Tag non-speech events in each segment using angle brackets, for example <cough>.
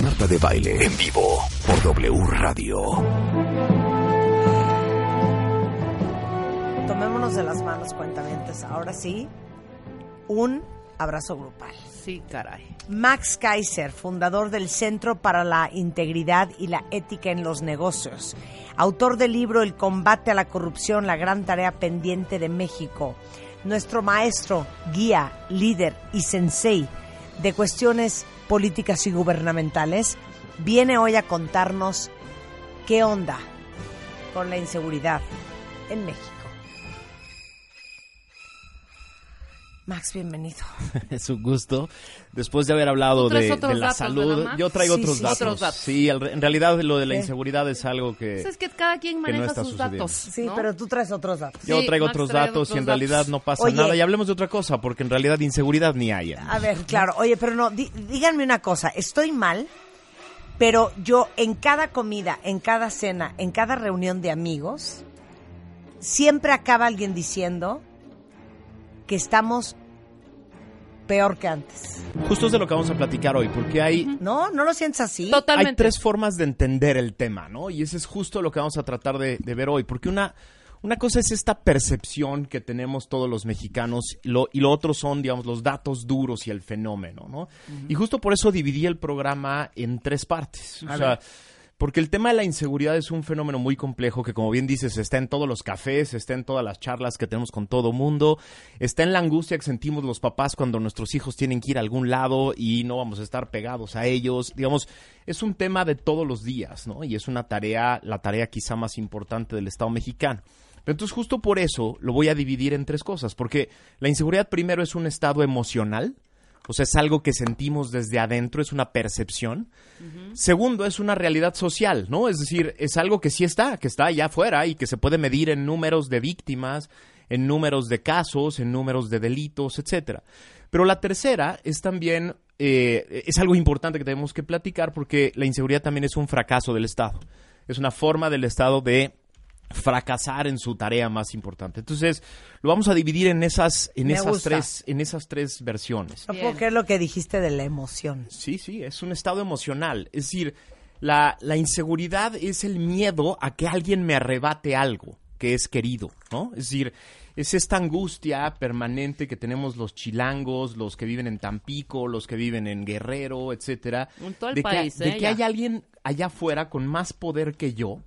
Marta de Baile en vivo por W Radio. Tomémonos de las manos, cuentamientos. Ahora sí, un abrazo grupal. Sí, caray. Max Kaiser, fundador del Centro para la Integridad y la Ética en los Negocios, autor del libro El combate a la corrupción, la gran tarea pendiente de México, nuestro maestro, guía, líder y sensei de cuestiones políticas y gubernamentales, viene hoy a contarnos qué onda con la inseguridad en México. Max, bienvenido. <laughs> es un gusto. Después de haber hablado de, la datos, salud, ¿verdad, Max? yo traigo Sí, otros, sí, datos. otros datos. Sí, al- en realidad lo de la ¿Qué? inseguridad es algo que Pues es que cada quien no maneja sus sucediendo. datos. Sí, ¿no? pero tú traes otros datos. yo traigo Max otros trae datos y en realidad datos. no pasa Oye. nada. Y hablemos de otra cosa, porque en realidad inseguridad ni hay. A ver, claro. Oye, pero no, di- díganme una cosa. Estoy mal, pero yo en cada comida, en cada cena, en cada reunión de amigos, siempre acaba alguien diciendo que estamos peor que antes. Justo es de lo que vamos a platicar hoy, porque hay, ¿No? ¿No lo sientes así? hay Totalmente. tres formas de entender el tema, ¿no? Y ese es justo lo que vamos a tratar de, de ver hoy, porque una, una cosa es esta percepción que tenemos todos los mexicanos y lo, y lo otro son, digamos, los datos duros y el fenómeno, ¿no? Y justo por eso dividí el programa en tres partes. O sea, porque el tema de la inseguridad es un fenómeno muy complejo que, como bien dices, está en todos los cafés, está en todas las charlas que tenemos con todo mundo, está en la angustia que sentimos los papás cuando nuestros hijos tienen que ir a algún lado y no vamos a estar pegados a ellos. Digamos, es un tema de todos los días, ¿no? Y es una tarea, la tarea quizá más importante del Estado mexicano. Pero entonces, justo por eso lo voy a dividir en tres cosas, porque la inseguridad primero es un estado emocional, o sea, es algo que sentimos desde adentro, es una percepción. Segundo, es una realidad social, ¿no? Es decir, es algo que sí está, que está allá afuera y que se puede medir en números de víctimas, en números de casos, en números de delitos, etcétera. Pero la tercera es también, eh, es algo importante que tenemos que platicar porque la inseguridad también es un fracaso del Estado. Es una forma del Estado de fracasar en su tarea más importante. Entonces, lo vamos a dividir en esas, en Me esas gusta. tres, en esas tres versiones. No puedo creer lo que dijiste de la emoción. Sí, sí, es un estado emocional. Es decir, la, la inseguridad es el miedo a que alguien me arrebate algo que es querido, ¿no? Es decir, es esta angustia permanente que tenemos los chilangos, los que viven en Tampico, los que viven en Guerrero, etcétera, En todo el de país, que, de ¿eh? que Ya. hay alguien allá afuera con más poder que yo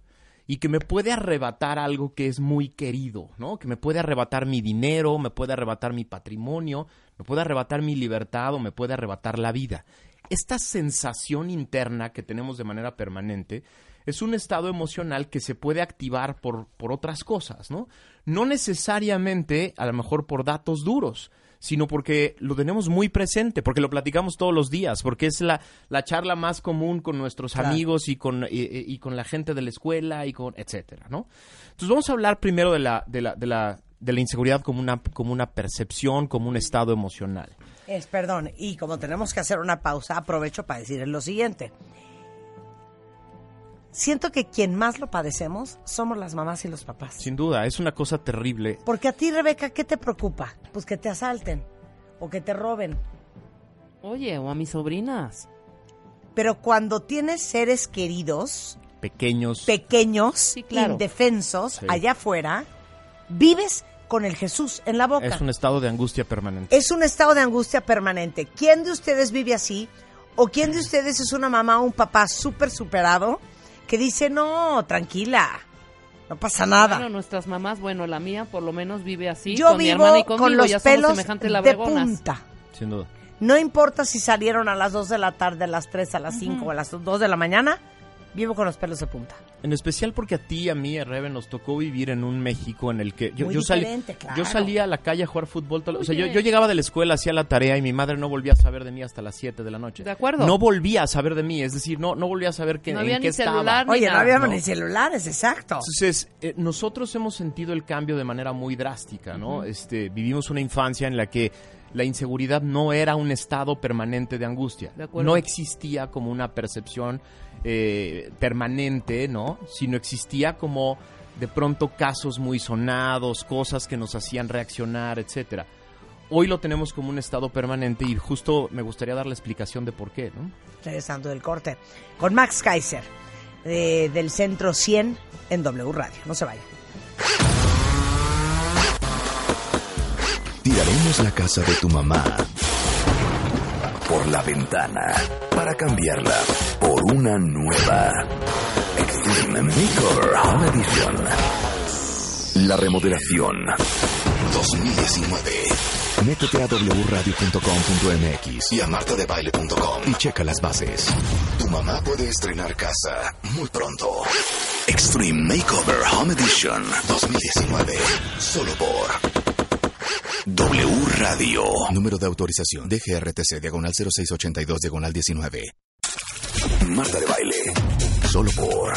y que me puede arrebatar algo que es muy querido, ¿no? Que me puede arrebatar mi dinero, me puede arrebatar mi patrimonio, me puede arrebatar mi libertad o me puede arrebatar la vida. Esta sensación interna que tenemos de manera permanente es un estado emocional que se puede activar por, por otras cosas, ¿no? No necesariamente, a lo mejor por datos duros, sino porque lo tenemos muy presente, porque lo platicamos todos los días, porque es la, la charla más común con nuestros Claro. amigos y con, y, con la gente de la escuela y con etcétera, ¿no? Entonces vamos a hablar primero de la, de la, de la, de la inseguridad como una, como una percepción, como un estado emocional. Es, perdón, y como tenemos que hacer una pausa, aprovecho para decir lo siguiente. Siento que quien más lo padecemos somos las mamás y los papás. Sin duda, es una cosa terrible. Porque a ti, Rebeca, ¿qué te preocupa? Pues que te asalten o que te roben. Oye, o a mis sobrinas. Pero cuando tienes seres queridos, Pequeños. pequeños, Sí, claro. indefensos, Sí. allá afuera, vives con el Jesús en la boca. es un estado de angustia permanente. es un estado de angustia permanente. ¿Quién de ustedes vive así? ¿O quién de <clears throat> ustedes es una mamá o un papá súper superado que dice, no, tranquila, no pasa nada? Bueno, nuestras mamás, bueno, la mía por lo menos vive así. Yo con mi vivo hermana y conmigo, con los ya pelos semejantes de punta. Sin duda. No importa si salieron a las 2 de la tarde, a las 3, a las 5 o a las 2 de la mañana, vivo con los pelos de punta. En especial porque a ti y a mí, a Rebe, nos tocó vivir en un México en el que yo, Muy yo salí, claro. yo salía a la calle a jugar fútbol. todo- o sea, yo, yo llegaba de la escuela, hacía la tarea y mi madre no volvía a saber de mí hasta las 7 de la noche. De acuerdo. No volvía a saber de mí, es decir, no, no volvía a saber que, No en había qué ni estaba. celular, Oye, no nada. había No. ni celulares, exacto. Entonces, eh, nosotros hemos sentido el cambio de manera muy drástica, ¿no? este, vivimos una infancia en la que la inseguridad no era un estado permanente de angustia. De no existía como una percepción eh, permanente, ¿no? Sino existía como de pronto casos muy sonados, cosas que nos hacían reaccionar, etcétera. hoy lo tenemos como un estado permanente y justo me gustaría dar la explicación de por qué, ¿no? Regresando del corte. Con Max Kaiser, de- del Centro 100 en W Radio. No se vayan. Tiraremos la casa de tu mamá por la ventana para cambiarla por una nueva Extreme Makeover Home Edition. La remodelación 2019. Métete a wradio.com.mx y a martadebaile.com y checa las bases. Tu mamá puede estrenar casa muy pronto. Extreme Makeover Home Edition 2019. Solo por W Radio. Número de autorización DGRTC diagonal 0682 diagonal 19. Marta de baile. Solo por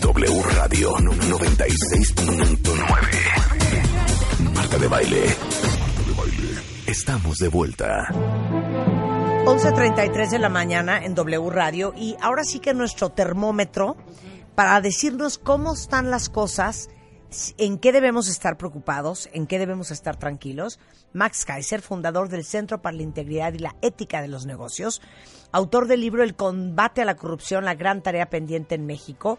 W Radio 96.9. Marta de baile. Estamos de vuelta. 11.33 de la mañana en W Radio y ahora sí que nuestro termómetro para decirnos cómo están las cosas, en qué debemos estar preocupados, en qué debemos estar tranquilos. Max Kaiser, fundador del Centro para la Integridad y la Ética de los Negocios, autor del libro El combate a la corrupción, la gran tarea pendiente en México.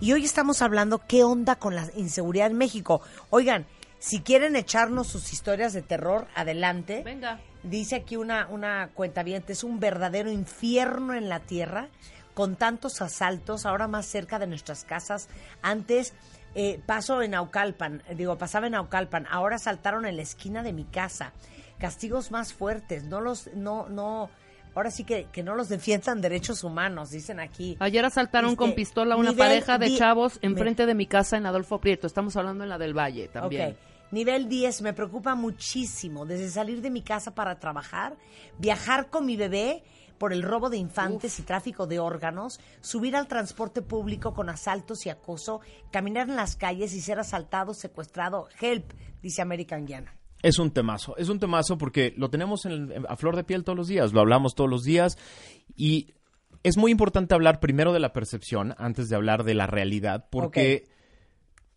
Y hoy estamos hablando qué onda con la inseguridad en México. Oigan, si quieren echarnos sus historias de terror, adelante. Venga. Dice aquí una, una cuenta es un verdadero infierno en la tierra, con tantos asaltos, ahora más cerca de nuestras casas. Antes eh, paso en Aucalpan, eh, digo, pasaba en Aucalpan, ahora saltaron en la esquina de mi casa. Castigos más fuertes, no los, no, no, ahora sí que, que no los defiendan derechos humanos, dicen aquí. Ayer asaltaron Este, con pistola a una nivel pareja de di- chavos enfrente de mi casa en Adolfo Prieto. Estamos hablando en la del Valle también. Nivel 10, me preocupa muchísimo. Desde salir de mi casa para trabajar, viajar con mi bebé por el robo de infantes y tráfico de órganos, subir al transporte público con asaltos y acoso, caminar en las calles y ser asaltado, secuestrado. Help, dice American Guiana. Es un temazo, es un temazo porque lo tenemos en- en- a flor de piel todos los días, lo hablamos todos los días y es muy importante hablar primero de la percepción antes de hablar de la realidad porque,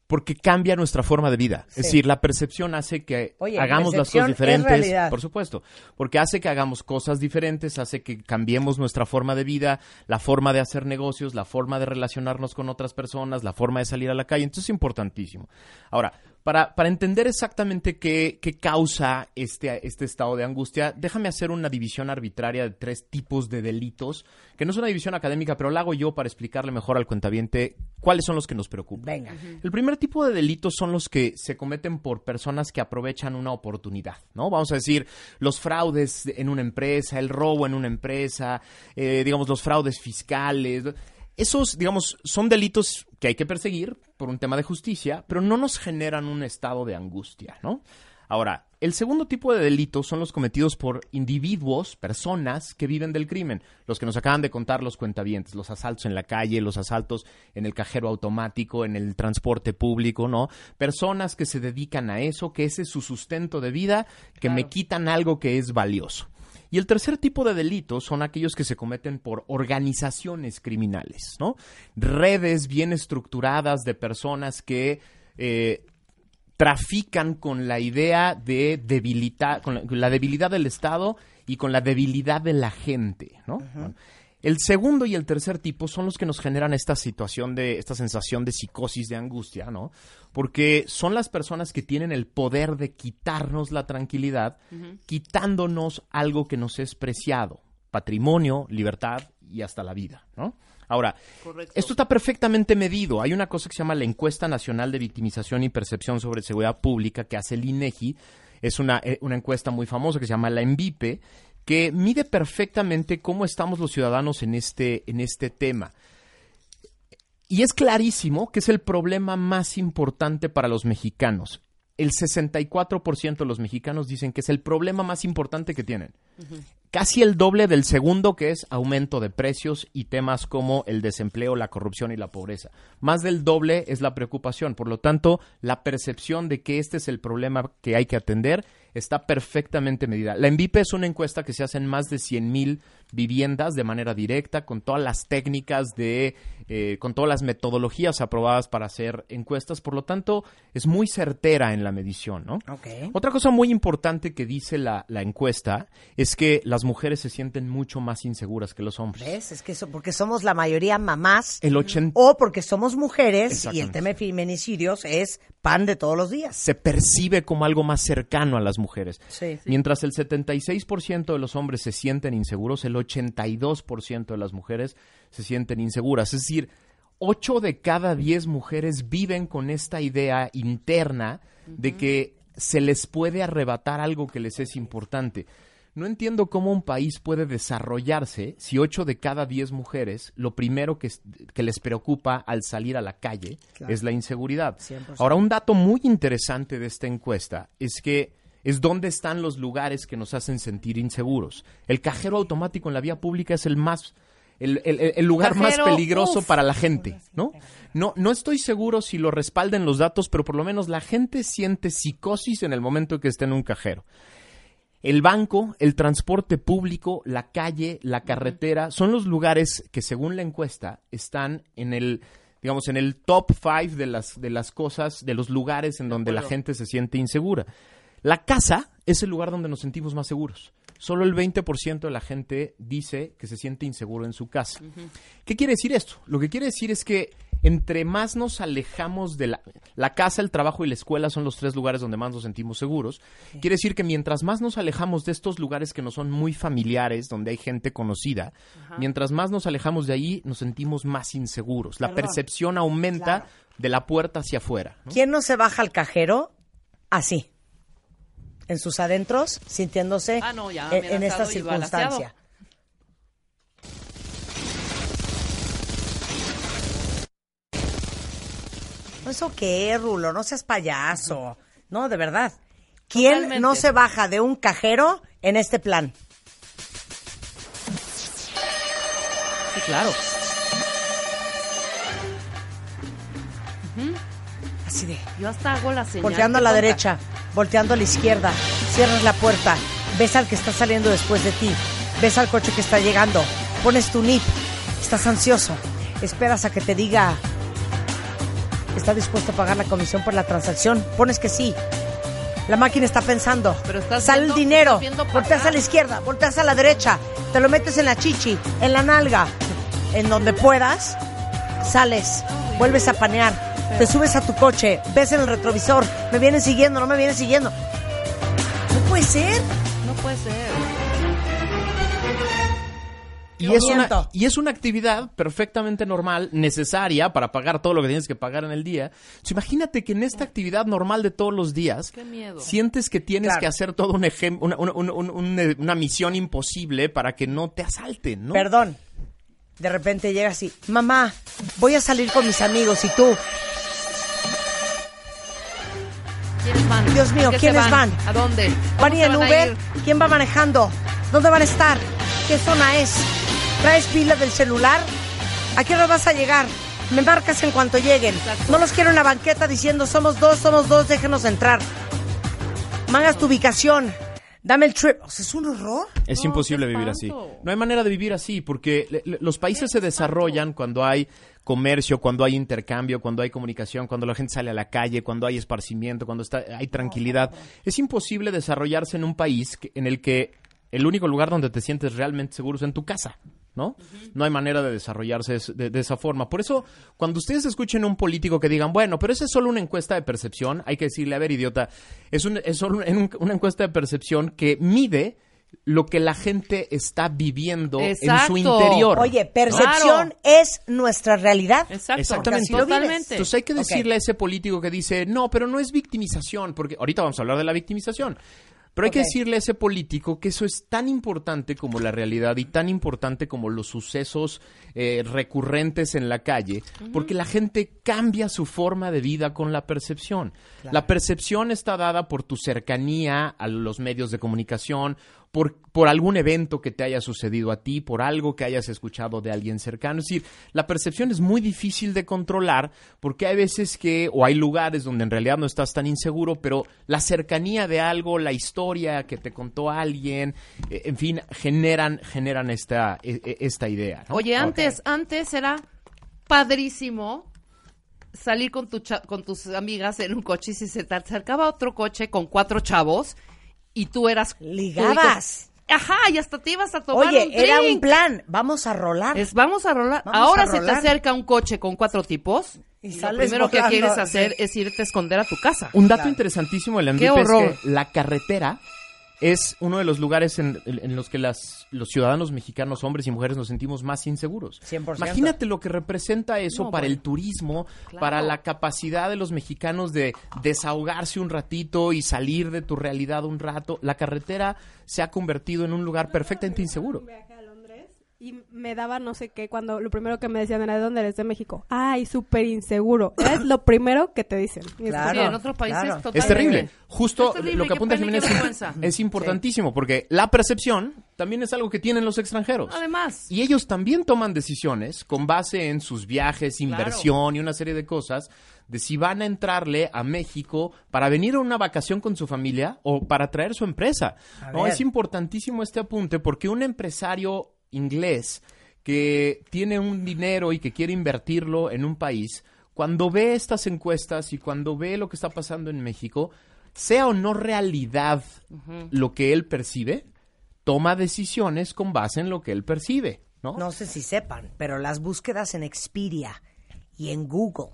porque cambia nuestra forma de vida. Sí. Es decir, la percepción hace que Oye, hagamos las cosas es diferentes, por supuesto, porque hace que hagamos cosas diferentes, hace que cambiemos nuestra forma de vida, la forma de hacer negocios, la forma de relacionarnos con otras personas, la forma de salir a la calle. Entonces es importantísimo. Ahora, para, para entender exactamente qué, qué causa este, este estado de angustia, déjame hacer una división arbitraria de tres tipos de delitos, que no es una división académica, pero la hago yo para explicarle mejor al cuentaviente cuáles son los que nos preocupan. Venga. El primer tipo de delitos son los que se cometen por personas que aprovechan una oportunidad, ¿no? Vamos a decir, los fraudes en una empresa, el robo en una empresa, eh, digamos, los fraudes fiscales. Esos, digamos, son delitos que hay que perseguir por un tema de justicia, pero no nos generan un estado de angustia, ¿no? Ahora, el segundo tipo de delitos son los cometidos por individuos, personas que viven del crimen, los que nos acaban de contar los cuentavientes, los asaltos en la calle, los asaltos en el cajero automático, en el transporte público, ¿no? Personas que se dedican a eso, que ese es su sustento de vida, que me quitan algo que es valioso. Y el tercer tipo de delitos son aquellos que se cometen por organizaciones criminales, ¿no? Redes bien estructuradas de personas que eh, trafican con la idea de debilitar, con la, con la debilidad del Estado y con la debilidad de la gente, ¿no? Bueno, El segundo y el tercer tipo son los que nos generan esta situación de, esta sensación de psicosis, de angustia, ¿no? Porque son las personas que tienen el poder de quitarnos la tranquilidad, quitándonos algo que nos es preciado, patrimonio, libertad y hasta la vida, ¿no? Ahora, Correcto. esto está perfectamente medido. Hay una cosa que se llama la Encuesta Nacional de Victimización y Percepción sobre Seguridad Pública que hace el INEGI. Es una, eh, una encuesta muy famosa que se llama la ENVIPE, que mide perfectamente cómo estamos los ciudadanos en este, en este tema. Y es clarísimo que es el problema más importante para los mexicanos. El 64% de los mexicanos dicen que es el problema más importante que tienen. Casi el doble del segundo, que es aumento de precios y temas como el desempleo, la corrupción y la pobreza. Más del doble es la preocupación. Por lo tanto, la percepción de que este es el problema que hay que atender está perfectamente medida. La ENVIPE es una encuesta que se hace en más de 100 mil viviendas de manera directa, con todas las técnicas de, eh, con todas las metodologías aprobadas para hacer encuestas. Por lo tanto, es muy certera en la medición, ¿no? Ok. Otra cosa muy importante que dice la, la encuesta es que las mujeres se sienten mucho más inseguras que los hombres. ¿Ves? Es que eso, porque somos la mayoría mamás El 80 o porque somos mujeres y el tema de feminicidios es pan de todos los días. se percibe como algo más cercano a las mujeres. Sí. Mientras el 76% de los hombres se sienten inseguros, el 82% de las mujeres se sienten inseguras. Es decir, 8 de cada 10 mujeres viven con esta idea interna de que se les puede arrebatar algo que les es importante. No entiendo cómo un país puede desarrollarse si 8 de cada 10 mujeres lo primero que, que les preocupa al salir a la calle Claro. es la inseguridad. 100%. Ahora, un dato muy interesante de esta encuesta es que es dónde están los lugares que nos hacen sentir inseguros. El cajero automático en la vía pública es el más el, el- lugar más peligroso uf. para la gente, ¿no? No no estoy seguro si lo respalden los datos, pero por lo menos la gente siente psicosis en el momento que está en un cajero. El banco, el transporte público, la calle, la carretera, son los lugares que según la encuesta están en el, digamos, en el top five de las, de las cosas, de los lugares en donde la gente se siente insegura. La casa es el lugar donde nos sentimos más seguros. Solo el 20% de la gente dice que se siente inseguro en su casa. ¿Qué quiere decir esto? Lo que quiere decir es que entre más nos alejamos de la, la casa, el trabajo y la escuela son los tres lugares donde más nos sentimos seguros. Quiere decir que mientras más nos alejamos de estos lugares que no son muy familiares, donde hay gente conocida, mientras más nos alejamos de ahí, nos sentimos más inseguros. La Perdón. percepción aumenta de la puerta hacia afuera. ¿no? ¿Quién no se baja al cajero así? En sus adentros, sintiéndose Ah, no, ya, en, esta circunstancia. ¿Eso qué, Rulo? No seas payaso. No, de verdad. ¿Quién Totalmente. no se baja de un cajero en este plan? Sí, claro. Así de, Yo hasta hago la señal. volteando a qué la derecha, volteando a la izquierda, cierras la puerta, ves al que está saliendo después de ti, ves al coche que está llegando, pones tu NIP, estás ansioso, esperas a que te diga, ¿está dispuesto a pagar la comisión por la transacción? Pones que sí. La máquina está pensando, Pero estás sale el dinero, estás volteas a la izquierda, volteas a la derecha, te lo metes en la chichi, en la nalga, en donde puedas, sales, vuelves a panear, te subes a tu coche, ves en el retrovisor, me vienen siguiendo, no me vienen siguiendo. No puede ser. No puede ser. Y es, una, y es una actividad perfectamente normal, necesaria para pagar todo lo que tienes que pagar en el día. Entonces, imagínate que en esta actividad normal de todos los días, Qué miedo. sientes que tienes Claro. que hacer todo un ejem- una, una- una- una- una- una misión imposible para que no te asalten, ¿no? Perdón. De repente llega así, mamá, voy a salir con mis amigos y tú, van? Dios mío, ¿A qué se ¿quiénes van? ¿A dónde? ¿van a ¿Cómo ir se en van Uber? ¿Quién va manejando? ¿Dónde van a estar? ¿Qué zona es? ¿Traes pila del celular? ¿A qué hora vas a llegar? Me marcas en cuanto lleguen. Exacto. No los quiero en la banqueta diciendo somos dos, somos dos, déjenos entrar. Mangas tu ubicación. Dame el trip. O sea, es un horror. Es No, imposible vivir así. No hay manera de vivir así, porque le- le- los países se desarrollan cuando hay comercio, cuando hay intercambio, cuando hay comunicación, cuando la gente sale a la calle, cuando hay esparcimiento, cuando está, hay tranquilidad. Es imposible desarrollarse en un país que- en el que el único lugar donde te sientes realmente seguro es en tu casa. ¿No? No hay manera de desarrollarse es- de, de esa forma. Por eso, cuando ustedes escuchen a un político que digan, bueno, pero esa es solo una encuesta de percepción, hay que decirle, a ver, idiota, es, un- es solo un- una encuesta de percepción que mide lo que la gente está viviendo en su interior. Oye, percepción es nuestra realidad. Exacto. Exactamente. Así lo vives. Totalmente. Entonces hay que decirle a ese político que dice, no, pero no es victimización, porque ahorita vamos a hablar de la victimización. Pero hay que decirle a ese político que eso es tan importante como la realidad y tan importante como los sucesos eh, recurrentes en la calle, porque la gente cambia su forma de vida con la percepción. La percepción está dada por tu cercanía a los medios de comunicación, por, por algún evento que te haya sucedido a ti, por algo que hayas escuchado de alguien cercano. Es decir, la percepción es muy difícil de controlar porque hay veces que, o hay lugares donde en realidad no estás tan inseguro, pero la cercanía de algo, la historia que te contó alguien, eh, en fin, generan, generan esta, e- e- esta idea. ¿no? Oye, antes, antes era padrísimo salir con, tu cha- con tus amigas en un coche y si se te acercaba otro coche con cuatro chavos y tú eras... Ligabas. Ajá, y hasta te ibas a tomar Oye, un era un drink. plan. Vamos a rolar. Es, vamos a rolar. Vamos Ahora a se te acerca un coche con cuatro tipos Y lo primero que quieres hacer sí. es irte a esconder a tu casa. Un dato Claro. interesantísimo del Qué es horror. que la carretera es uno de los lugares en, en los que las, los ciudadanos mexicanos, hombres y mujeres, nos sentimos más inseguros. 100%. Imagínate lo que representa eso No, para bueno. el turismo, Claro. para la capacidad de los mexicanos de desahogarse un ratito y salir de tu realidad un rato. La carretera se ha convertido en un lugar perfectamente inseguro. un viaje a Londres y me daba no sé qué cuando lo primero que me decían era ¿de dónde eres? De México. Ay, súper inseguro. Es lo primero que te dicen. Y es <laughs> Claro. Sí, en otros países claro. totalmente. Es terrible. Justo Es terrible, lo que apunta Jiménez es- vergüenza. es importantísimo porque la percepción también es algo que tienen los extranjeros. Además, Y ellos también toman decisiones con base en sus viajes, inversión y una serie de cosas de si van a entrarle a México para venir a una vacación con su familia o para traer su empresa. ¿no? Es importantísimo este apunte porque un empresario inglés que tiene un dinero y que quiere invertirlo en un país, cuando ve estas encuestas y cuando ve lo que está pasando en México, sea o no realidad lo que él percibe, toma decisiones con base en lo que él percibe, ¿no? No sé si sepan, pero las búsquedas en Expedia y en Google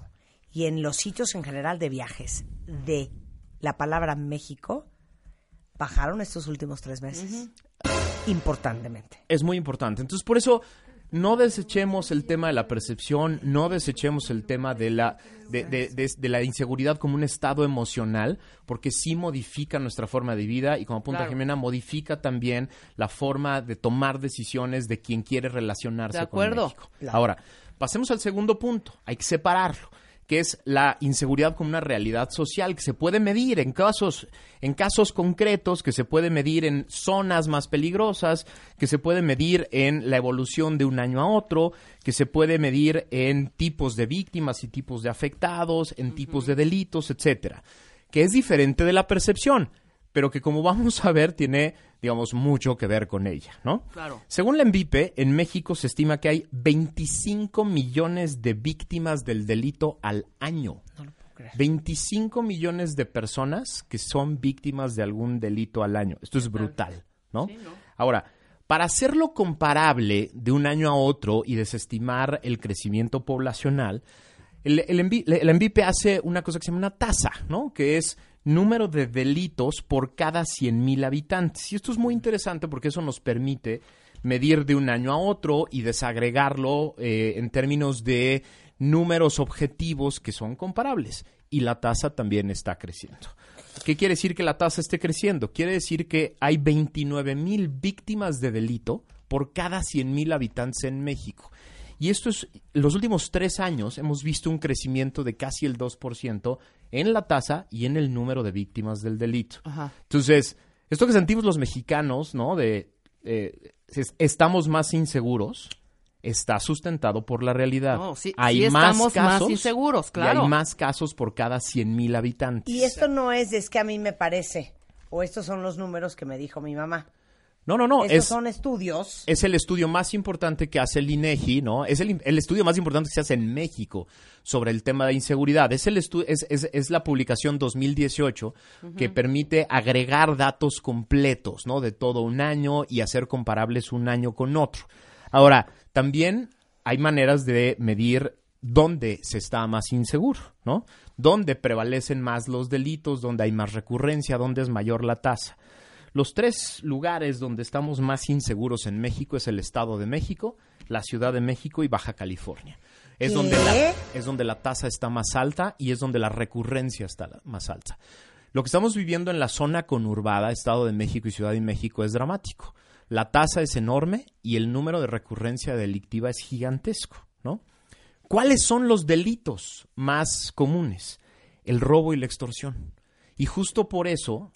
y en los sitios en general de viajes de la palabra México bajaron estos últimos tres meses. Importantemente. Es muy importante. Entonces, por eso no desechemos el tema de la percepción, no desechemos el tema de la, de, de- de- de la inseguridad como un estado emocional, porque sí modifica nuestra forma de vida y como apunta Claro. Jimena, modifica también la forma de tomar decisiones de quien quiere relacionarse De con. México. Ahora, pasemos al segundo punto, hay que separarlo que es la inseguridad como una realidad social que se puede medir en casos en casos concretos, que se puede medir en zonas más peligrosas, que se puede medir en la evolución de un año a otro, que se puede medir en tipos de víctimas y tipos de afectados, en tipos de delitos, etcétera, que es diferente de la percepción, pero que como vamos a ver tiene, digamos, mucho que ver con ella, ¿no? Claro. Según la ENVIPE, en México se estima que hay 25 millones de víctimas del delito al año. 25 millones de personas que son víctimas de algún delito al año. Esto es brutal, ¿no? Ahora, para hacerlo comparable de un año a otro y desestimar el crecimiento poblacional, el, el la ENVIPE hace una cosa que se llama una tasa, ¿no? Que es número de delitos por cada 100.000 habitantes. Y esto es muy interesante porque eso nos permite medir de un año a otro y desagregarlo eh, en términos de números objetivos que son comparables. Y la tasa también está creciendo. ¿Qué quiere decir que la tasa esté creciendo? Quiere decir que hay 29 mil víctimas de delito por cada 100 mil habitantes en México. Y esto es, los últimos tres años hemos visto un crecimiento de casi el 2% en la tasa y en el número de víctimas del delito. Ajá. Entonces, esto que sentimos los mexicanos, ¿no? De eh, es- estamos más inseguros, está sustentado por la realidad. No, sí- hay sí más estamos casos más inseguros, y claro. hay más casos por cada 100 mil habitantes. Y esto no es, es que a mí me parece, o estos son los números que me dijo mi mamá. No, no, no. estos Es, son estudios. es el estudio más importante que hace el INEGI, ¿no? Es el, el estudio más importante que se hace en México sobre el tema de inseguridad. Es, el estu- es, es- es la publicación 2018 que permite agregar datos completos, ¿no? De todo un año y hacer comparables un año con otro. Ahora, también hay maneras de medir dónde se está más inseguro, ¿no? Dónde prevalecen más los delitos, dónde hay más recurrencia, dónde es mayor la tasa. Los tres lugares donde estamos más inseguros en México es el Estado de México, la Ciudad de México y Baja California. Es ¿Qué? donde, la, es donde la tasa está más alta y es donde la recurrencia está más alta. Lo que estamos viviendo en la zona conurbada, Estado de México y Ciudad de México, es dramático. La tasa es enorme y el número de recurrencia delictiva es gigantesco, ¿no? ¿Cuáles son los delitos más comunes? El robo y la extorsión. Y justo por eso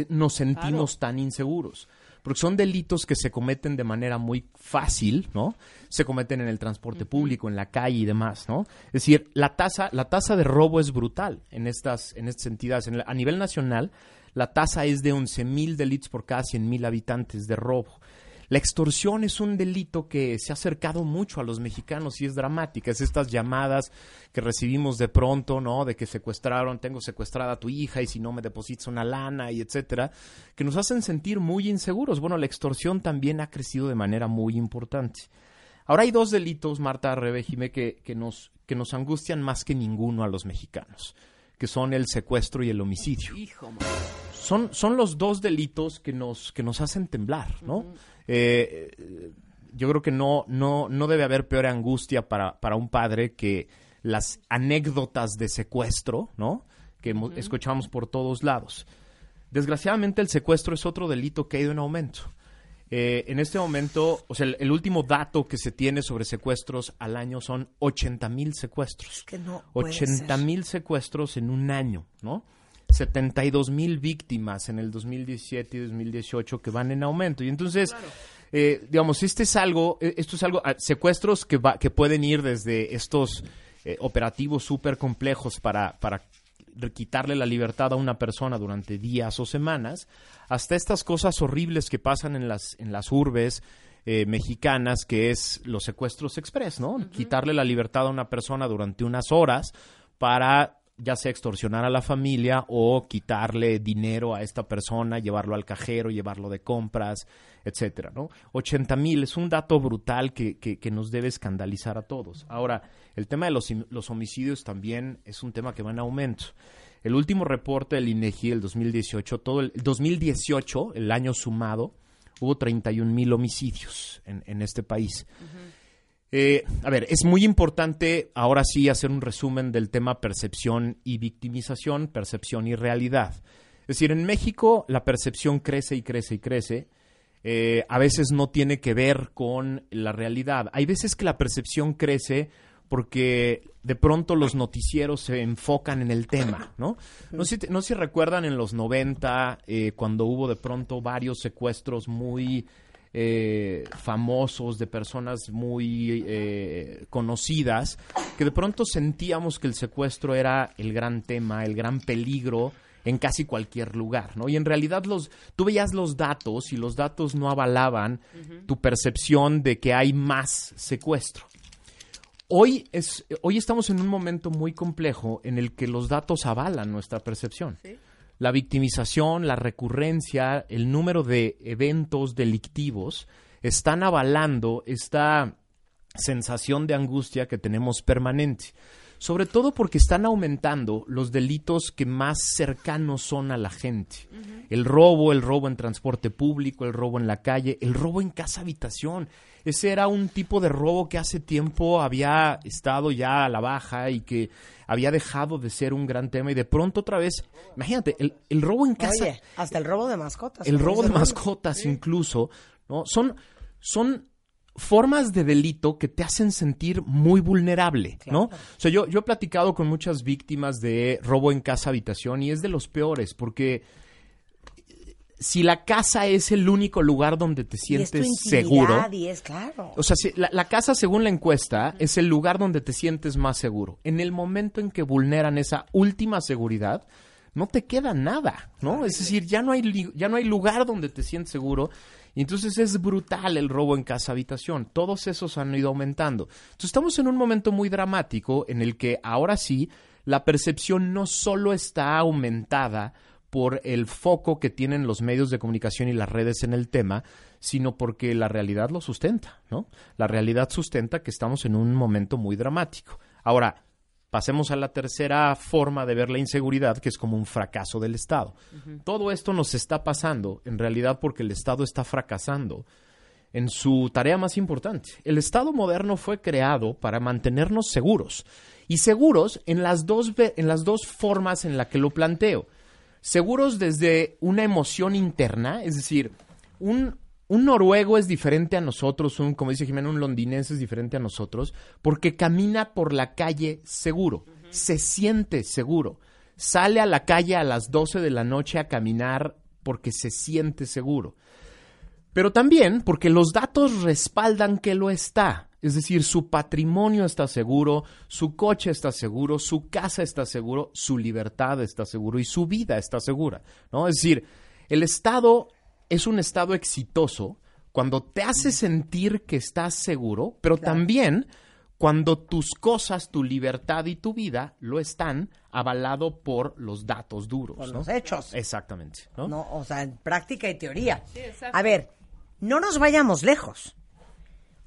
eh, nos sentimos tan inseguros. porque son delitos que se cometen de manera muy fácil, ¿no? Se cometen en el transporte público, en la calle y demás, ¿no? Es decir, la tasa, la tasa de robo es brutal en estas, en estas entidades. En la- a nivel nacional, la tasa es de 11.000 delitos por cada 100.000 habitantes de robo. La extorsión es un delito que se ha acercado mucho a los mexicanos y es dramática. Es estas llamadas que recibimos de pronto, ¿no? De que secuestraron, tengo secuestrada a tu hija y si no me depositas una lana y etcétera, que nos hacen sentir muy inseguros. Bueno, la extorsión también ha crecido de manera muy importante. Ahora hay dos delitos, Marta Rebejime, que, que, nos, que nos angustian más que ninguno a los mexicanos, que son el secuestro y el homicidio Hijo, son, son los dos delitos que nos, que nos hacen temblar, ¿no? Eh, yo creo que no, no, no debe haber peor angustia para, para un padre que las anécdotas de secuestro, ¿no? Que escuchamos por todos lados. Desgraciadamente el secuestro es otro delito que ha ido en aumento. Eh, en este momento, o sea, el, el último dato que se tiene sobre secuestros al año son 80 mil secuestros. que no puede 80 ser. mil secuestros en un año, ¿no? 72 mil víctimas en el 2017 y 2018 que van en aumento. Y entonces, eh, digamos, este es algo, eh, esto es algo, ah, secuestros que, va, que pueden ir desde estos eh, operativos súper complejos para, para quitarle la libertad a una persona durante días o semanas, hasta estas cosas horribles que pasan en las, en las urbes eh, mexicanas, que es los secuestros express, ¿no? Quitarle la libertad a una persona durante unas horas para ya sea extorsionar a la familia o quitarle dinero a esta persona, llevarlo al cajero, llevarlo de compras, etcétera, ¿no? 80 mil es un dato brutal que, que- que nos debe escandalizar a todos. Ahora, el tema de los, los homicidios también es un tema que va en aumento. El último reporte del INEGI del 2018, todo el 2018, el año sumado, hubo 31 mil homicidios en, en este país. Eh, a ver, es muy importante ahora sí hacer un resumen del tema percepción y victimización, percepción y realidad. Es decir, en México la percepción crece y crece y crece. Eh, a veces no tiene que ver con la realidad. Hay veces que la percepción crece porque de pronto los noticieros se enfocan en el tema, ¿no? No sé, si- recuerdan en los 90, eh, cuando hubo de pronto varios secuestros muy eh, famosos, de personas muy eh, conocidas, que de pronto sentíamos que el secuestro era el gran tema, el gran peligro en casi cualquier lugar, ¿no? Y en realidad los, tú veías los datos y los datos no avalaban tu percepción de que hay más secuestro. Hoy, es, hoy estamos en un momento muy complejo en el que los datos avalan nuestra percepción. La victimización, la recurrencia, el número de eventos delictivos están avalando esta sensación de angustia que tenemos permanente. Sobre todo porque están aumentando los delitos que más cercanos son a la gente. El robo, el robo en transporte público, el robo en la calle, el robo en casa habitación. Ese era un tipo de robo que hace tiempo había estado ya a la baja y que había dejado de ser un gran tema y de pronto otra vez, imagínate, el, el robo en casa, Oye, hasta el robo de mascotas. el robo de mascotas incluso, ¿no? Son, son formas de delito que te hacen sentir muy vulnerable, ¿no? O sea, yo, yo he platicado con muchas víctimas de robo en casa habitación y es de los peores porque si la casa es el único lugar donde te Y es tu sientes seguro, Y es claro. o sea, si la, la casa, según la encuesta, es el lugar donde te sientes más seguro. En el momento en que vulneran esa última seguridad, no te queda nada, ¿no? Es decir, ya no hay, ya no hay lugar donde te sientes seguro. Y entonces es brutal el robo en casa habitación. Todos esos han ido aumentando. Entonces estamos en un momento muy dramático en el que ahora sí la percepción no solo está aumentada por el foco que tienen los medios de comunicación y las redes en el tema, sino porque la realidad lo sustenta, ¿no? La realidad sustenta que estamos en un momento muy dramático. Ahora, pasemos a la tercera forma de ver la inseguridad, que es como un fracaso del Estado. Todo esto nos está pasando, en realidad, porque el Estado está fracasando en su tarea más importante. El Estado moderno fue creado para mantenernos seguros. Y seguros en las dos, en las dos formas en las que lo planteo. Seguros desde una emoción interna, es decir, un, un noruego es diferente a nosotros, un, como dice Jimena, un londinense es diferente a nosotros, porque camina por la calle seguro, se siente seguro, sale a la calle a las 12 de la noche a caminar porque se siente seguro. Pero también porque los datos respaldan que lo está. Es decir, su patrimonio está seguro, su coche está seguro, su casa está seguro, su libertad está seguro y su vida está segura. ¿no? Es decir, el Estado es un Estado exitoso cuando te hace sentir que estás seguro, pero también cuando tus cosas, tu libertad y tu vida lo están avalado por los datos duros. Por ¿no? los hechos. Exactamente. ¿no? ¿no? O sea, en práctica y teoría. A ver, no nos vayamos lejos.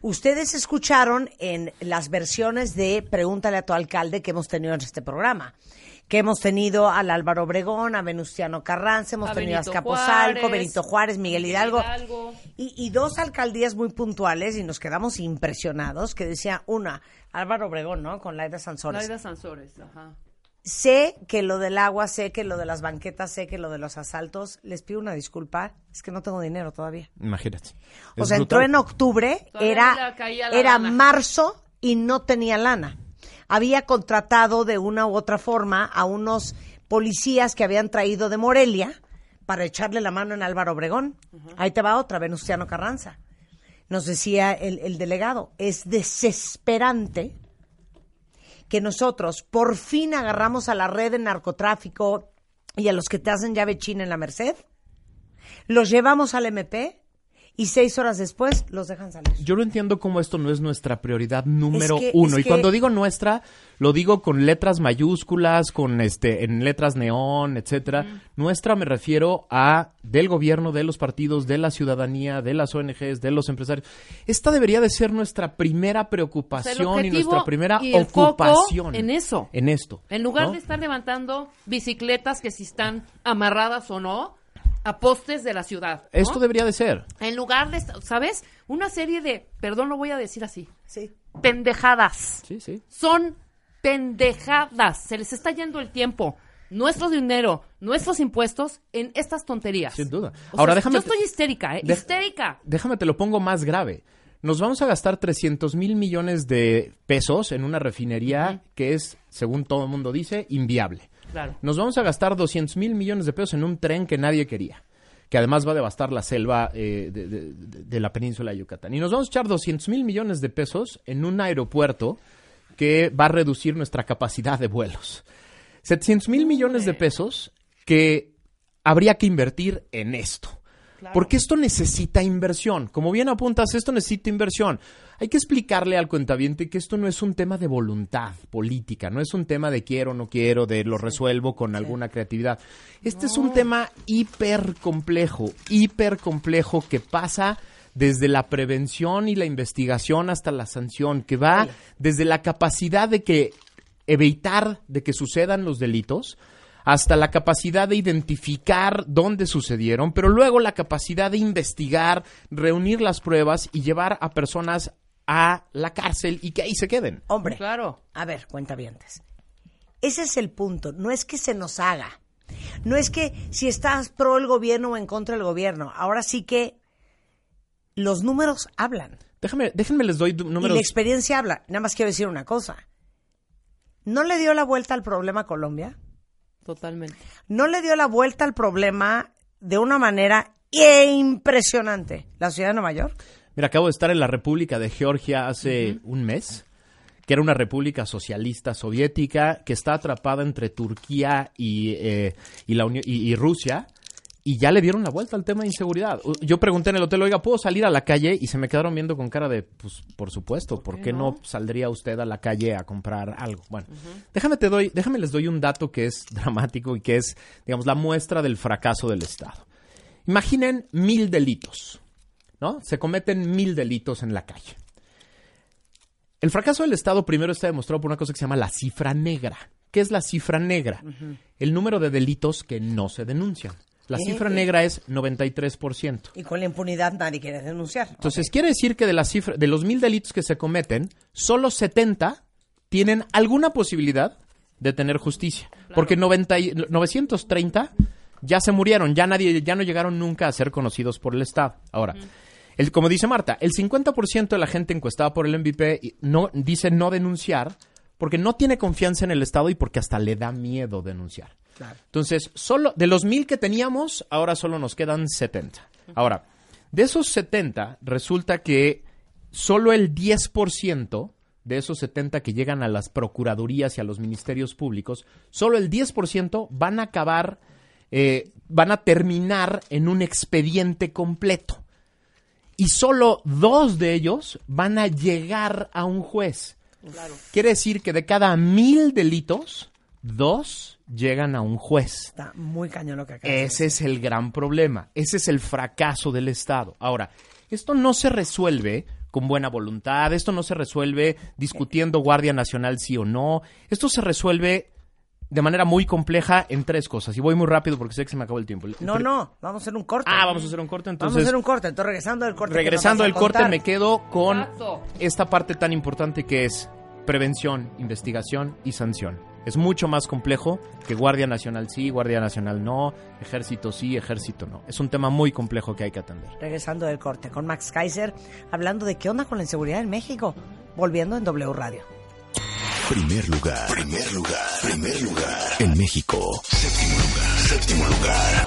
Ustedes escucharon en las versiones de Pregúntale a tu alcalde que hemos tenido en este programa. Que hemos tenido al Álvaro Obregón, a Venustiano Carranza, hemos A tenido a Benito Azcapotzalco, Juárez, Benito Juárez, Miguel Miguel Hidalgo. Hidalgo. Y, y dos alcaldías muy puntuales y nos quedamos impresionados, que decía una, Álvaro Obregón, ¿no? Con Laida Sansores. Laida Sansores, ajá. Sé que lo del agua, sé que lo de las banquetas, sé que lo de los asaltos. Les pido una disculpa, es que no tengo dinero todavía. Imagínate. O sea, entró en octubre, Todavía era, la era lana. marzo y no tenía lana. Había contratado de una u otra forma a unos policías que habían traído de Morelia para echarle la mano en Álvaro Obregón. Ahí te va otra, Venustiano Carranza. Nos decía el, el delegado, es desesperante que nosotros por fin agarramos a la red de narcotráfico y a los que te hacen llave china en la Merced, los llevamos al MP y seis horas después los dejan salir. Yo lo entiendo como esto no es nuestra prioridad número Es que- uno. y que- cuando digo nuestra, lo digo con letras mayúsculas, con este, en letras neón, etcétera. Nuestra me refiero a del gobierno, de los partidos, de la ciudadanía, de las ONGs, de los empresarios. Esta debería de ser nuestra primera O sea, preocupación y nuestra primera y ocupación en eso. En esto. En lugar ¿no? de estar levantando bicicletas que si están amarradas o no a postes de la ciudad. ¿no? Esto debería de ser. En lugar de, ¿sabes? Una serie de, perdón, lo voy a decir así, Sí. pendejadas. Sí, sí. Son pendejadas. Se les está yendo el tiempo. Nuestro dinero, nuestros impuestos en estas tonterías. Sin duda. O Ahora sea, déjame Yo estoy histérica, ¿eh? Histérica. Déjame te lo pongo más grave. Nos vamos a gastar 300 mil millones de pesos en una refinería que es, según todo el mundo dice, inviable. Claro. Nos vamos a gastar 200 mil millones de pesos en un tren que nadie quería, que además va a devastar la selva eh, de, de- de- de la península de Yucatán. Y nos vamos a echar 200 mil millones de pesos en un aeropuerto que va a reducir nuestra capacidad de vuelos. 700 mil millones de pesos que habría que invertir en esto. Porque esto necesita inversión. Como bien apuntas, esto necesita inversión. Hay que explicarle al cuentaviente que esto no es un tema de voluntad política, no es un tema de quiero no quiero, de lo resuelvo con alguna creatividad. Este es un tema hiper complejo, hiper complejo que pasa desde la prevención y la investigación hasta la sanción, que va desde la capacidad de que evitar de que sucedan los delitos hasta la capacidad de identificar dónde sucedieron, pero luego la capacidad de investigar, reunir las pruebas y llevar a personas a la cárcel y que ahí se queden. Hombre, Claro. a ver, cuentavientes. Ese es el punto. No es que se nos haga. No es que si estás pro el gobierno o en contra del gobierno. Ahora sí que los números hablan. Déjame, déjenme les doy du- Y números. la experiencia habla. Nada más quiero decir una cosa. ¿No le dio la vuelta al problema Colombia? Totalmente. ¿No le dio la vuelta al problema de una manera impresionante la ciudad de Nueva York? Mira, acabo de estar en la República de Georgia hace un mes, que era una república socialista soviética que está atrapada entre Turquía y, eh, y, la y- y Rusia. Y ya le dieron la vuelta al tema de inseguridad. Yo pregunté en el hotel, oiga, ¿puedo salir a la calle? Y se me quedaron viendo con cara de, pues, por supuesto, ¿por qué no saldría usted a la calle a comprar algo? Bueno, déjame, te doy, déjame les doy un dato que es <laughs> dramático y que es, digamos, la muestra del fracaso del Estado. Imaginen mil delitos. ¿no? Se cometen mil delitos en la calle. El fracaso del Estado primero está demostrado por una cosa que se llama la cifra negra. ¿Qué es la cifra negra? El número de delitos que no se denuncian. La Eh, cifra eh. negra es 93%. Y con la impunidad nadie quiere denunciar. Entonces, quiere decir que de, la cifra, de los mil delitos que se cometen, solo 70 tienen alguna posibilidad de tener justicia. Porque 90 y- 930 ya se murieron, ya, nadie, ya no llegaron nunca a ser conocidos por el Estado. Ahora, el, como dice Marta, el 50% de la gente encuestada por el MVP no, dice no denunciar porque no tiene confianza en el Estado y porque hasta le da miedo denunciar. Entonces, solo de los mil que teníamos, ahora solo nos quedan 70. Ahora, De esos 70, resulta que solo el 10% de esos 70 que llegan a las procuradurías y a los ministerios públicos, solo el 10% van a acabar, eh, van a terminar en un expediente completo. Y solo dos de ellos van a llegar a un juez. Quiere decir que de cada mil delitos, dos llegan a un juez. Está muy cañón lo que de Ese es el gran problema. Ese es el fracaso del Estado. Ahora, esto no se resuelve con buena voluntad, esto no se resuelve discutiendo Guardia Nacional sí o no, esto se resuelve de manera muy compleja en tres cosas. Y voy muy rápido porque sé que se me acabó el tiempo. No, Pero- no, vamos a hacer un corte. Ah, vamos a hacer un corte Vamos a entonces. hacer un corte. Entonces, regresando del corte. ¿qué nos Regresando del corte me quedo con esta parte tan importante que es prevención, investigación y sanción. Es mucho más complejo que Guardia Nacional sí, Guardia Nacional no, Ejército sí, Ejército no. Es un tema muy complejo que hay que atender. Regresando del corte con Max Kaiser, hablando de qué onda con la inseguridad en México. Volviendo en W Radio. Primer lugar. Primer lugar. Primer lugar. En México. Séptimo lugar. Séptimo lugar.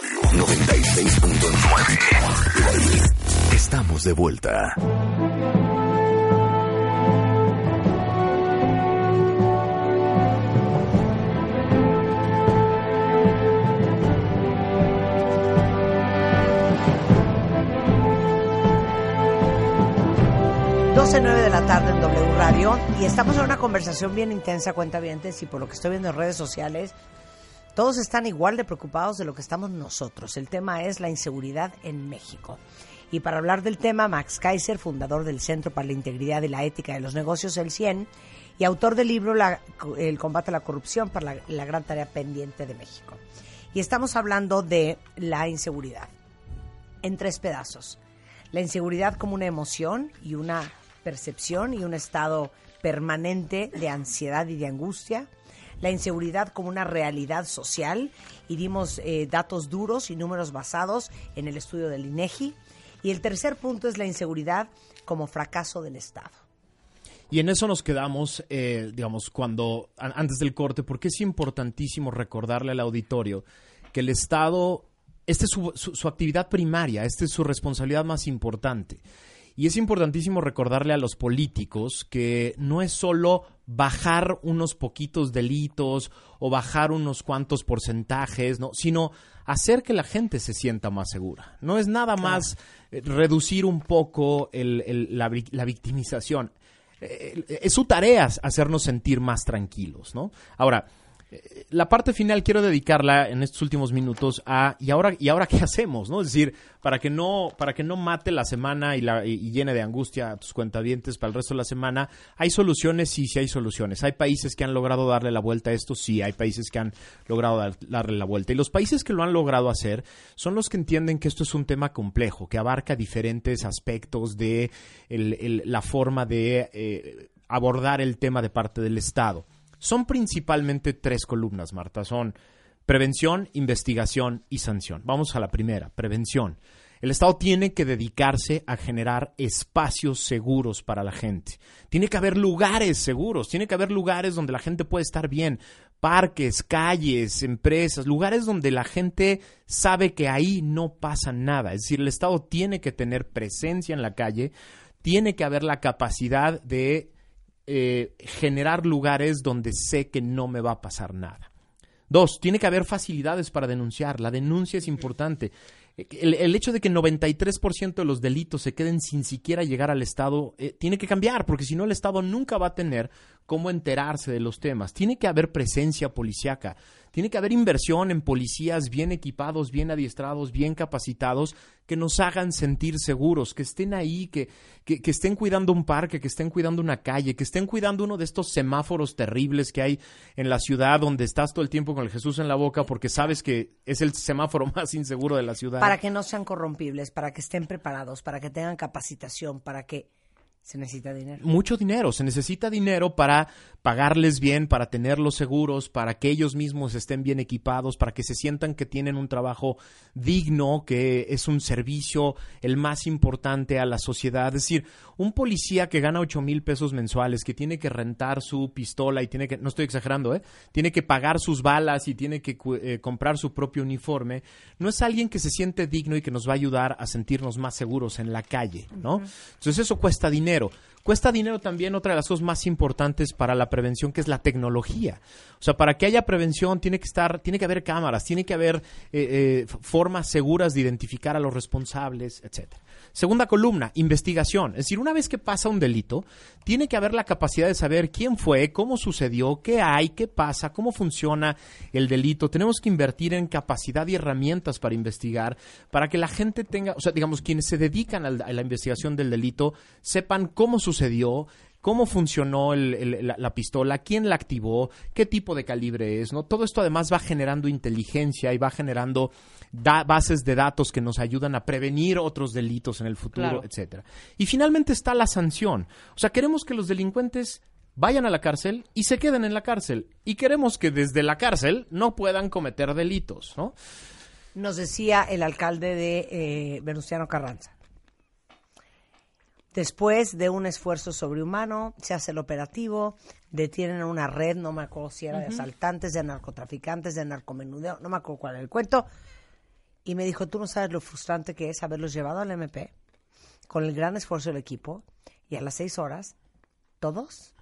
96.9. Estamos de vuelta. Nueve de la tarde en W Radio y estamos en una conversación bien intensa, cuentavientes, y por lo que estoy viendo en redes sociales, todos están igual de preocupados de lo que estamos nosotros. El tema es la inseguridad en México. Y para hablar del tema, Max Kaiser, fundador del Centro para la Integridad y la Ética de los Negocios, el 100, y autor del libro La- El combate a la corrupción para la, la gran tarea pendiente de México. Y estamos hablando de la inseguridad en tres pedazos. La inseguridad como una emoción y una percepción y un estado permanente de ansiedad y de angustia. La inseguridad como una realidad social y dimos eh, datos duros y números basados en el estudio del INEGI. Y el tercer punto es la inseguridad como fracaso del Estado. Y en eso nos quedamos, eh, digamos, cuando an- antes del corte, porque es importantísimo recordarle al auditorio que el Estado, esta es su, su- su actividad primaria, esta es su responsabilidad más importante. Y es importantísimo recordarle a los políticos que no es solo bajar unos poquitos delitos o bajar unos cuantos porcentajes, ¿no? sino hacer que la gente se sienta más segura. No es nada más eh, reducir un poco el- el- la, vi- la victimización. Eh, es su tarea hacernos sentir más tranquilos, ¿no? Ahora, eh, la parte final quiero dedicarla en estos últimos minutos a y ahora y ahora qué <laughs> hacemos, ¿no? Es decir, para que no para que no mate la semana y, la, y- llene de angustia a tus cuentavientes para el resto de la semana, hay soluciones, sí, sí hay soluciones. Hay países que han logrado darle la vuelta a esto, sí, hay países que han logrado dar- darle la vuelta. Y los países que lo han logrado hacer son los que entienden que esto es un tema complejo, que abarca diferentes aspectos de la forma de eh, abordar el tema de parte del Estado. Son principalmente tres columnas, Marta. Son prevención, investigación y sanción. Vamos a la primera, prevención. El Estado tiene que dedicarse a generar espacios seguros para la gente. Tiene que haber lugares seguros, tiene que haber lugares donde la gente puede estar bien, parques, calles, empresas, lugares donde la gente sabe que ahí no pasa nada. Es decir, el Estado tiene que tener presencia en la calle, tiene que haber la capacidad de eh, generar lugares donde sé que no me va a pasar nada. Dos, tiene que haber facilidades para denunciar. La denuncia es importante. El, hecho de que 93% de los delitos se queden sin siquiera llegar al Estado eh, tiene que cambiar, porque si no el Estado nunca va a tener cómo enterarse de los temas. Tiene que haber presencia policiaca. Tiene que haber inversión en policías bien equipados, bien adiestrados, bien capacitados, que nos hagan sentir seguros, que estén ahí, que, que, que estén cuidando un parque, que estén cuidando una calle, que estén cuidando uno de estos semáforos terribles que hay en la ciudad donde estás todo el tiempo con el Jesús en la boca porque sabes que es el semáforo <laughs> más inseguro de la ciudad. Para que no sean corrompibles, para que estén preparados, para que tengan capacitación, para que se necesita dinero. mucho dinero, se necesita dinero para pagarles bien, para tenerlos seguros, para que ellos mismos estén bien equipados, para que se sientan que tienen un trabajo digno, que es un servicio el más importante a la sociedad. Es decir, un policía que gana ocho mil pesos mensuales, que tiene que rentar su pistola y tiene que, no estoy exagerando, ¿eh? tiene que pagar sus balas y tiene que eh, comprar su propio uniforme, no es alguien que se siente digno y que nos va a ayudar a sentirnos más seguros en la calle, ¿no? Entonces eso cuesta dinero. Cuesta dinero también otra de las cosas más importantes para la prevención, que es la tecnología. O sea, para que haya prevención tiene que estar, tiene que haber cámaras, tiene que haber eh, eh, formas seguras de identificar a los responsables, etcétera. Segunda columna, investigación. Es decir, una vez que pasa un delito, tiene que haber la capacidad de saber quién fue, cómo sucedió, qué hay, qué pasa, cómo funciona el delito. Tenemos que invertir en capacidad y herramientas para investigar, para que la gente tenga, o sea, digamos, quienes se dedican a la investigación del delito, sepan cómo sucedió, cómo funcionó el- el- la, la pistola, quién la activó, qué tipo de calibre es, ¿no? Todo esto además va generando inteligencia y va generando da- bases de datos que nos ayudan a prevenir otros delitos en el futuro, Claro. etcétera. Y finalmente está la sanción. O sea, queremos que los delincuentes vayan a la cárcel y se queden en la cárcel. Y queremos que desde la cárcel no puedan cometer delitos, ¿no? Nos decía el alcalde de eh, Venustiano Carranza. Después de un esfuerzo sobrehumano, se hace el operativo, detienen a una red, no me acuerdo si era de asaltantes, de narcotraficantes, de narcomenudeo, no me acuerdo cuál era el cuento. Y me dijo, tú no sabes lo frustrante que es haberlos llevado al MP con el gran esfuerzo del equipo y a las seis horas todos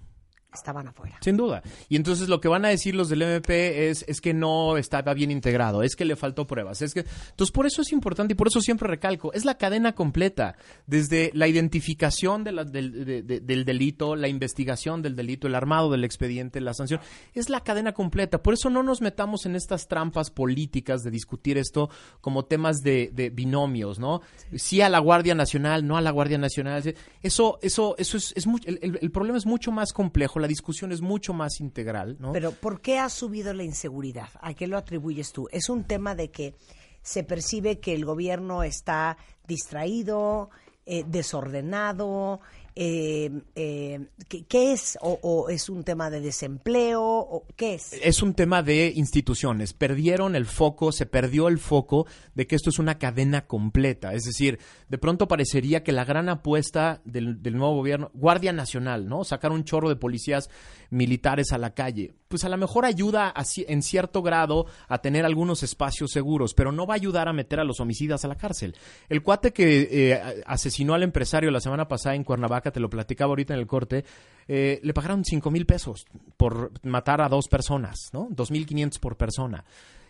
estaban afuera. Sin duda. Y entonces lo que van a decir los del MP es, es que no estaba bien integrado, es que le faltó pruebas. Es que... Entonces, por eso es importante y por eso siempre recalco, es la cadena completa, desde la identificación de la- del, de- de- del delito, la investigación del delito, el armado del expediente, la sanción, es la cadena completa. Por eso no nos metamos en estas trampas políticas de discutir esto como temas de, de binomios, ¿no? Sí a la Guardia Nacional, no a la Guardia Nacional. Eso, eso, eso es, es mucho- el- el- el problema es mucho más complejo, la discusión es mucho más integral, ¿no? Pero ¿por qué ha subido la inseguridad? ¿A qué lo atribuyes tú? ¿Es un tema de que se percibe que el gobierno está distraído, eh, desordenado? Eh, eh, ¿qué, es? O, o es un tema de desempleo? ¿O ¿Qué es? es un tema de instituciones. Perdieron el foco, se perdió el foco de que esto es una cadena completa. Es decir, de pronto parecería que la gran apuesta del, del nuevo gobierno, Guardia Nacional, ¿no? Sacar un chorro de policías militares a la calle. Pues a lo mejor ayuda a en cierto grado a tener algunos espacios seguros, pero no va a ayudar a meter a los homicidas a la cárcel. El cuate que eh, asesinó al empresario la semana pasada en Cuernavaca, te lo platicaba ahorita en el corte, eh, le pagaron cinco mil pesos por matar a dos personas, ¿no? Dos mil quinientos por persona.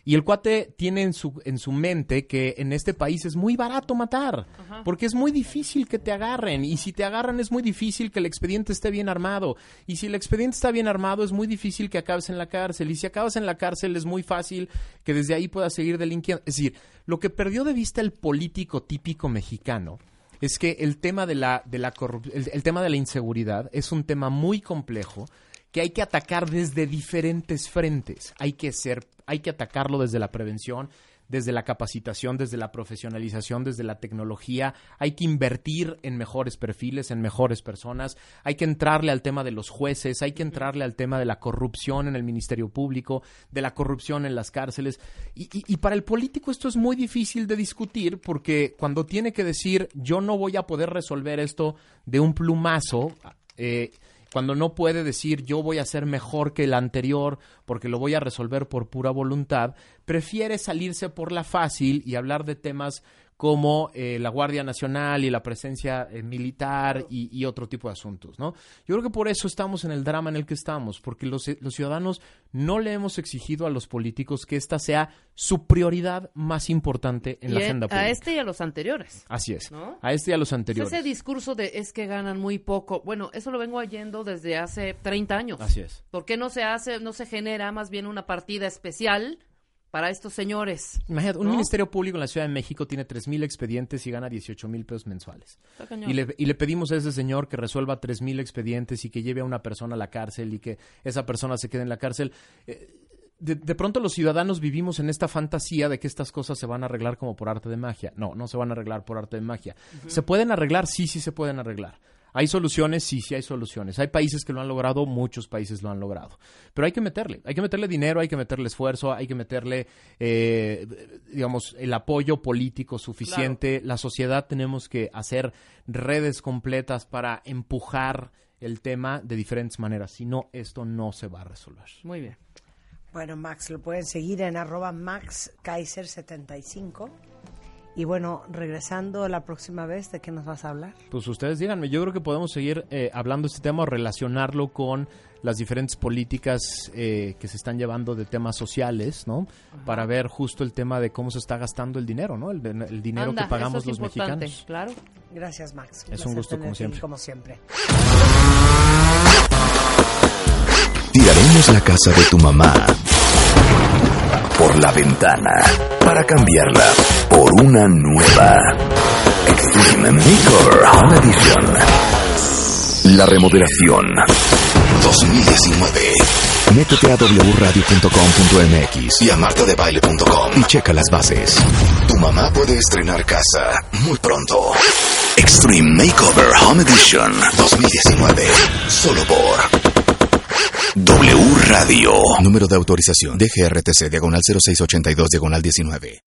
Y el cuate tiene en su, en su mente que en este país es muy barato matar, porque es muy difícil que te agarren. Y si te agarran es muy difícil que el expediente esté bien armado. Y si el expediente está bien armado es muy difícil que acabes en la cárcel. Y si acabas en la cárcel es muy fácil que desde ahí puedas seguir delinquiendo. Es decir, lo que perdió de vista el político típico mexicano es que el tema de la, de la el, el tema de la inseguridad es un tema muy complejo que hay que atacar desde diferentes frentes. Hay que ser, hay que atacarlo desde la prevención, desde la capacitación, desde la profesionalización, desde la tecnología. Hay que invertir en mejores perfiles, en mejores personas. Hay que entrarle al tema de los jueces, hay que entrarle al tema de la corrupción en el Ministerio Público, de la corrupción en las cárceles. Y, y- y para el político esto es muy difícil de discutir porque cuando tiene que decir yo no voy a poder resolver esto de un plumazo, eh, cuando no puede decir yo voy a ser mejor que el anterior porque lo voy a resolver por pura voluntad, prefiere salirse por la fácil y hablar de temas como eh, la Guardia Nacional y la presencia eh, militar y, y otro tipo de asuntos, ¿no? Yo creo que por eso estamos en el drama en el que estamos, porque los, los ciudadanos no le hemos exigido a los políticos que esta sea su prioridad más importante en Y la e- agenda a pública. este y a los anteriores. Así es. ¿no? A este y a los anteriores. ese discurso de es que ganan muy poco, bueno, eso lo vengo oyendo desde hace 30 años. Así es. ¿Por qué no se hace, no se genera más bien una partida especial para estos señores? Imagínate, un ¿No? ministerio público en la Ciudad de México tiene 3.000 expedientes y gana 18 mil pesos mensuales. Y le, y le pedimos a ese señor que resuelva 3.000 expedientes y que lleve a una persona a la cárcel y que esa persona se quede en la cárcel. Eh, de, de pronto los ciudadanos vivimos en esta fantasía de que estas cosas se van a arreglar como por arte de magia. No, no se van a arreglar por arte de magia. ¿Se pueden arreglar? Sí, sí se pueden arreglar. ¿Hay soluciones? Sí, sí hay soluciones. Hay países que lo han logrado, muchos países lo han logrado. Pero hay que meterle, hay que meterle dinero, hay que meterle esfuerzo, hay que meterle, eh, digamos, el apoyo político suficiente. La sociedad tenemos que hacer redes completas para empujar el tema de diferentes maneras. Si no, esto no se va a resolver. Muy bien. Bueno, Max, lo pueden seguir en arroba maxkaiser75. Y bueno, regresando la próxima vez, ¿de qué nos vas a hablar? Pues ustedes díganme, yo creo que podemos seguir eh, hablando de este tema o relacionarlo con las diferentes políticas eh, que se están llevando de temas sociales, ¿no? Para ver justo el tema de cómo se está gastando el dinero, ¿no? El, el dinero Anda, que pagamos eso es los importante, mexicanos. Claro. Gracias, Max. Es un gusto, como siempre. Como siempre. Tiraremos la casa de tu mamá por la ventana para cambiarla por una nueva Extreme Makeover Home Edition. La remodelación 2019. Métete a wradio.com.mx y a martadebaile.com y checa las bases. Tu mamá puede estrenar casa muy pronto. Extreme Makeover Home Edition 2019. Solo por W Radio. Número de autorización DGRTC diagonal 0682 diagonal 19.